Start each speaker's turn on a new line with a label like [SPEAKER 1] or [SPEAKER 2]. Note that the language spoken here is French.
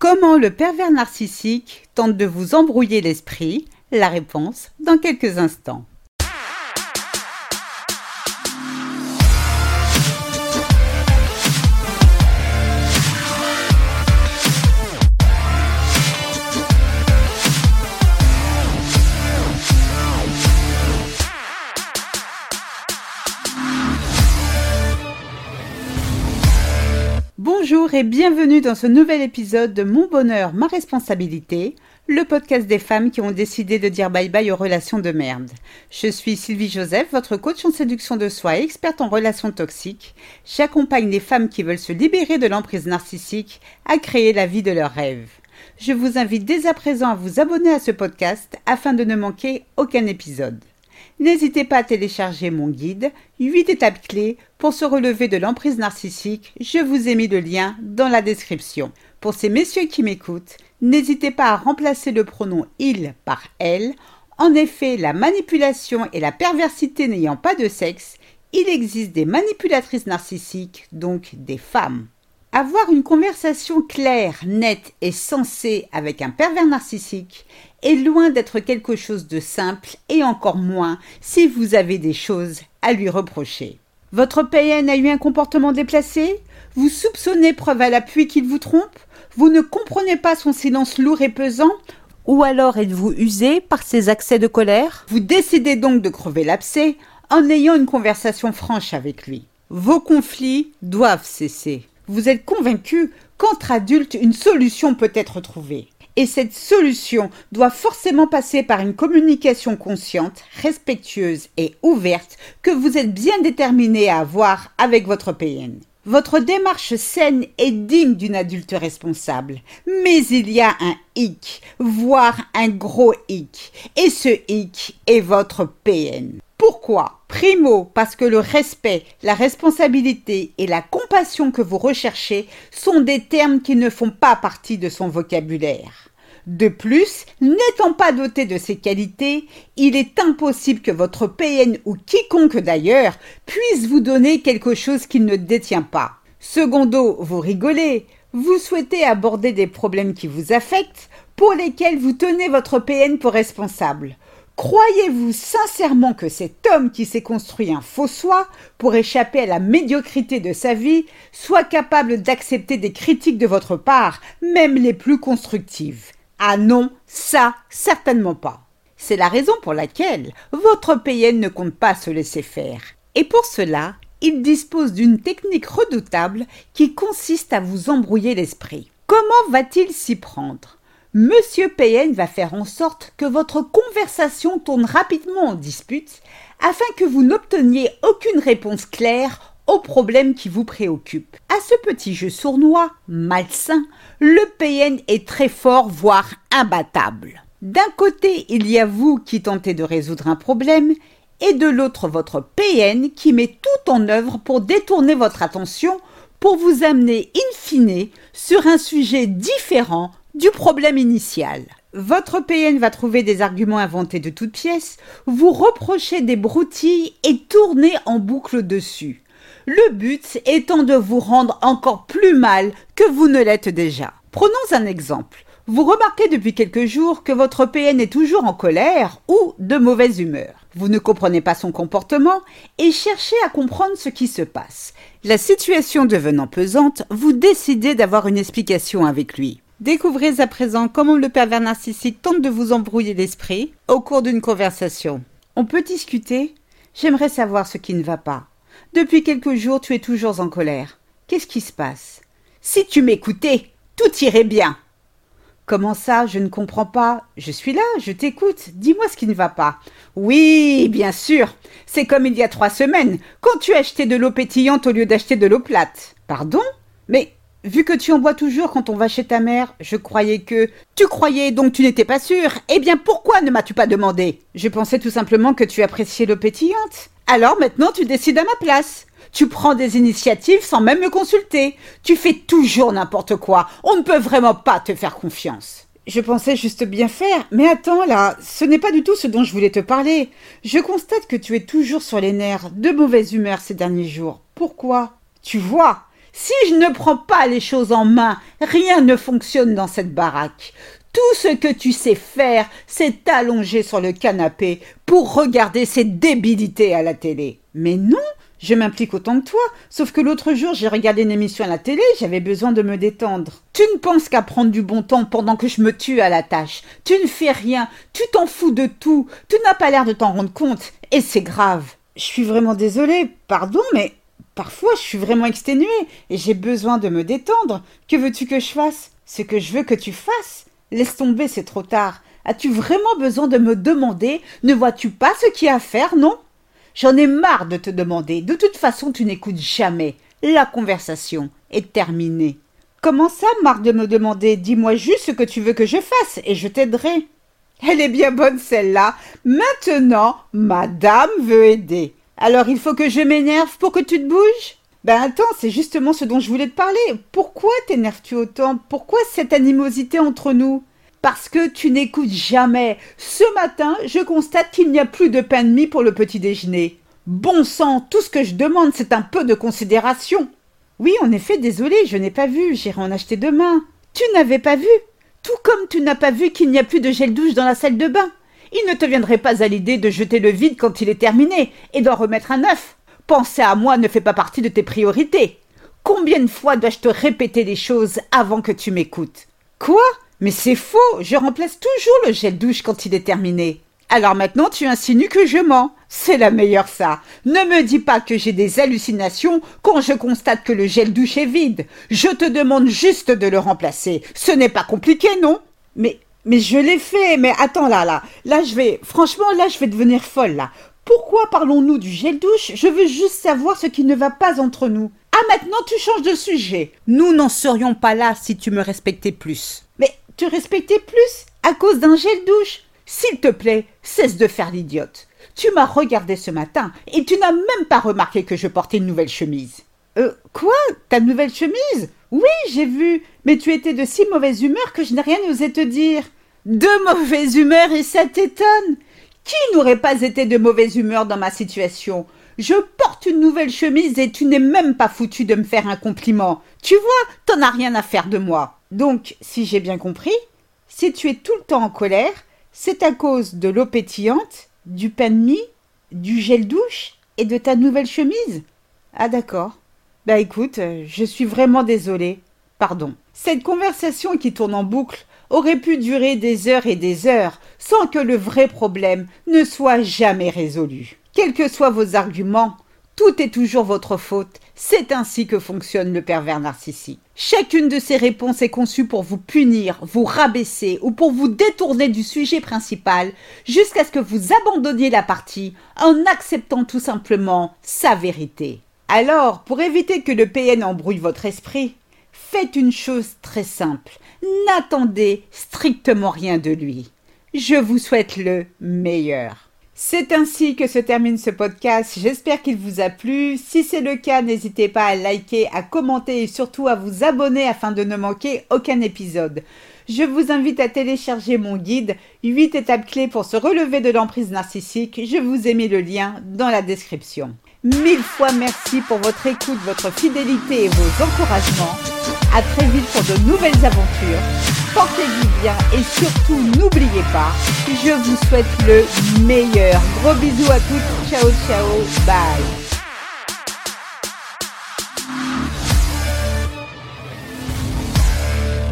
[SPEAKER 1] Comment le pervers narcissique tente de vous embrouiller l'esprit? La réponse dans quelques instants. Bonjour et bienvenue dans ce nouvel épisode de Mon bonheur, ma responsabilité, le podcast des femmes qui ont décidé de dire bye bye aux relations de merde. Je suis Sylvie Joseph, votre coach en séduction de soi et experte en relations toxiques. J'accompagne les femmes qui veulent se libérer de l'emprise narcissique à créer la vie de leurs rêves. Je vous invite dès à présent à vous abonner à ce podcast afin de ne manquer aucun épisode. N'hésitez pas à télécharger mon guide 8 étapes clés pour se relever de l'emprise narcissique. Je vous ai mis le lien dans la description. Pour ces messieurs qui m'écoutent, n'hésitez pas à remplacer le pronom il par elle. En effet, la manipulation et la perversité n'ayant pas de sexe, il existe des manipulatrices narcissiques, donc des femmes. Avoir une conversation claire, nette et sensée avec un pervers narcissique est loin d'être quelque chose de simple et encore moins si vous avez des choses à lui reprocher. Votre PN a eu un comportement déplacé? Vous soupçonnez preuve à l'appui qu'il vous trompe? Vous ne comprenez pas son silence lourd et pesant? Ou alors êtes-vous usé par ses accès de colère? Vous décidez donc de crever l'abcès en ayant une conversation franche avec lui. Vos conflits doivent cesser vous êtes convaincu qu'entre adultes, une solution peut être trouvée. Et cette solution doit forcément passer par une communication consciente, respectueuse et ouverte que vous êtes bien déterminé à avoir avec votre PN. Votre démarche saine est digne d'une adulte responsable, mais il y a un hic, voire un gros hic, et ce hic est votre PN. Pourquoi Primo, parce que le respect, la responsabilité et la compassion que vous recherchez sont des termes qui ne font pas partie de son vocabulaire. De plus, n'étant pas doté de ces qualités, il est impossible que votre PN ou quiconque d'ailleurs puisse vous donner quelque chose qu'il ne détient pas. Secondo, vous rigolez, vous souhaitez aborder des problèmes qui vous affectent, pour lesquels vous tenez votre PN pour responsable. Croyez-vous sincèrement que cet homme qui s'est construit un faux soi pour échapper à la médiocrité de sa vie soit capable d'accepter des critiques de votre part, même les plus constructives? Ah non, ça, certainement pas. C'est la raison pour laquelle votre PN ne compte pas se laisser faire. Et pour cela, il dispose d'une technique redoutable qui consiste à vous embrouiller l'esprit. Comment va-t-il s'y prendre? Monsieur PN va faire en sorte que votre conversation tourne rapidement en dispute afin que vous n'obteniez aucune réponse claire au problème qui vous préoccupe. À ce petit jeu sournois, malsain, le PN est très fort, voire imbattable. D'un côté, il y a vous qui tentez de résoudre un problème, et de l'autre votre PN qui met tout en œuvre pour détourner votre attention pour vous amener in fine sur un sujet différent du problème initial. Votre PN va trouver des arguments inventés de toutes pièces, vous reprocher des broutilles et tourner en boucle dessus. Le but étant de vous rendre encore plus mal que vous ne l'êtes déjà. Prenons un exemple. Vous remarquez depuis quelques jours que votre PN est toujours en colère ou de mauvaise humeur. Vous ne comprenez pas son comportement et cherchez à comprendre ce qui se passe. La situation devenant pesante, vous décidez d'avoir une explication avec lui. Découvrez à présent comment le pervers narcissique tente de vous embrouiller l'esprit au cours d'une conversation. On peut discuter J'aimerais savoir ce qui ne va pas. Depuis quelques jours, tu es toujours en colère. Qu'est-ce qui se passe? Si tu m'écoutais, tout irait bien. Comment ça, je ne comprends pas Je suis là, je t'écoute. Dis-moi ce qui ne va pas. Oui, bien sûr. C'est comme il y a trois semaines, quand tu acheté de l'eau pétillante au lieu d'acheter de l'eau plate. Pardon? Mais Vu que tu en bois toujours quand on va chez ta mère, je croyais que... Tu croyais donc tu n'étais pas sûr Eh bien pourquoi ne m'as-tu pas demandé? Je pensais tout simplement que tu appréciais l'eau pétillante. Alors maintenant tu décides à ma place. Tu prends des initiatives sans même me consulter. Tu fais toujours n'importe quoi. On ne peut vraiment pas te faire confiance. Je pensais juste bien faire, mais attends là, ce n'est pas du tout ce dont je voulais te parler. Je constate que tu es toujours sur les nerfs, de mauvaise humeur ces derniers jours. Pourquoi? Tu vois, Si je ne prends pas les choses en main, rien ne fonctionne dans cette baraque. Tout ce que tu sais faire, c'est t'allonger sur le canapé pour regarder ces débilités à la télé. Mais non, je m'implique autant que toi, sauf que l'autre jour j'ai regardé une émission à la télé, j'avais besoin de me détendre. Tu ne penses qu'à prendre du bon temps pendant que je me tue à la tâche. Tu ne fais rien, tu t'en fous de tout, tu n'as pas l'air de t'en rendre compte, et c'est grave. Je suis vraiment désolée, pardon, mais parfois je suis vraiment exténuée, et j'ai besoin de me détendre. Que veux-tu que je fasse? Ce que je veux que tu fasses? Laisse tomber, c'est trop tard. As-tu vraiment besoin de me demander? Ne vois-tu pas ce qu'il y a à faire, non? J'en ai marre de te demander. De toute façon, tu n'écoutes jamais. La conversation est terminée. Comment ça, marre de me demander? Dis-moi juste ce que tu veux que je fasse et je t'aiderai. Elle est bien bonne celle-là. Maintenant, madame veut aider. Alors il faut que je m'énerve pour que tu te bouges? Ben attends, c'est justement ce dont je voulais te parler. Pourquoi t'énerves-tu autant? Pourquoi cette animosité entre nous? Parce que tu n'écoutes jamais. Ce matin, je constate qu'il n'y a plus de pain de mie pour le petit déjeuner. Bon sang, tout ce que je demande, c'est un peu de considération. Oui, en effet, désolé, je n'ai pas vu, j'irai en acheter demain. Tu n'avais pas vu? Tout comme tu n'as pas vu qu'il n'y a plus de gel douche dans la salle de bain. Il ne te viendrait pas à l'idée de jeter le vide quand il est terminé et d'en remettre un neuf. Penser à moi ne fait pas partie de tes priorités. Combien de fois dois-je te répéter les choses avant que tu m'écoutes? Quoi? Mais c'est faux, je remplace toujours le gel douche quand il est terminé. Alors maintenant tu insinues que je mens. C'est la meilleure ça. Ne me dis pas que j'ai des hallucinations quand je constate que le gel douche est vide. Je te demande juste de le remplacer. Ce n'est pas compliqué, non? Mais mais je l'ai fait. Mais attends là là. Là je vais franchement là je vais devenir folle là. Pourquoi parlons-nous du gel douche? Je veux juste savoir ce qui ne va pas entre nous. Ah maintenant tu changes de sujet. Nous n'en serions pas là si tu me respectais plus. Mais tu respectais plus? À cause d'un gel douche? S'il te plaît, cesse de faire l'idiote. Tu m'as regardé ce matin et tu n'as même pas remarqué que je portais une nouvelle chemise. Euh, quoi? Ta nouvelle chemise? Oui, j'ai vu, mais tu étais de si mauvaise humeur que je n'ai rien osé te dire. De mauvaise humeur et ça t'étonne Qui n'aurait pas été de mauvaise humeur dans ma situation? Je porte une nouvelle chemise et tu n'es même pas foutu de me faire un compliment. Tu vois, t'en as rien à faire de moi. Donc, si j'ai bien compris, si tu es tout le temps en colère, c'est à cause de l'eau pétillante, du pain de mie, du gel douche et de ta nouvelle chemise. Ah d'accord. Bah écoute, euh, je suis vraiment désolée. Pardon. Cette conversation qui tourne en boucle aurait pu durer des heures et des heures sans que le vrai problème ne soit jamais résolu. Quels que soient vos arguments, tout est toujours votre faute. C'est ainsi que fonctionne le pervers narcissique. Chacune de ces réponses est conçue pour vous punir, vous rabaisser ou pour vous détourner du sujet principal jusqu'à ce que vous abandonniez la partie en acceptant tout simplement sa vérité. Alors, pour éviter que le PN embrouille votre esprit, faites une chose très simple. N'attendez strictement rien de lui. Je vous souhaite le meilleur. C'est ainsi que se termine ce podcast. J'espère qu'il vous a plu. Si c'est le cas, n'hésitez pas à liker, à commenter et surtout à vous abonner afin de ne manquer aucun épisode. Je vous invite à télécharger mon guide 8 étapes clés pour se relever de l'emprise narcissique. Je vous ai mis le lien dans la description. Mille fois merci pour votre écoute, votre fidélité et vos encouragements. À très vite pour de nouvelles aventures. Portez-vous bien et surtout n'oubliez pas, je vous souhaite le meilleur. Gros bisous à tous. Ciao ciao. Bye.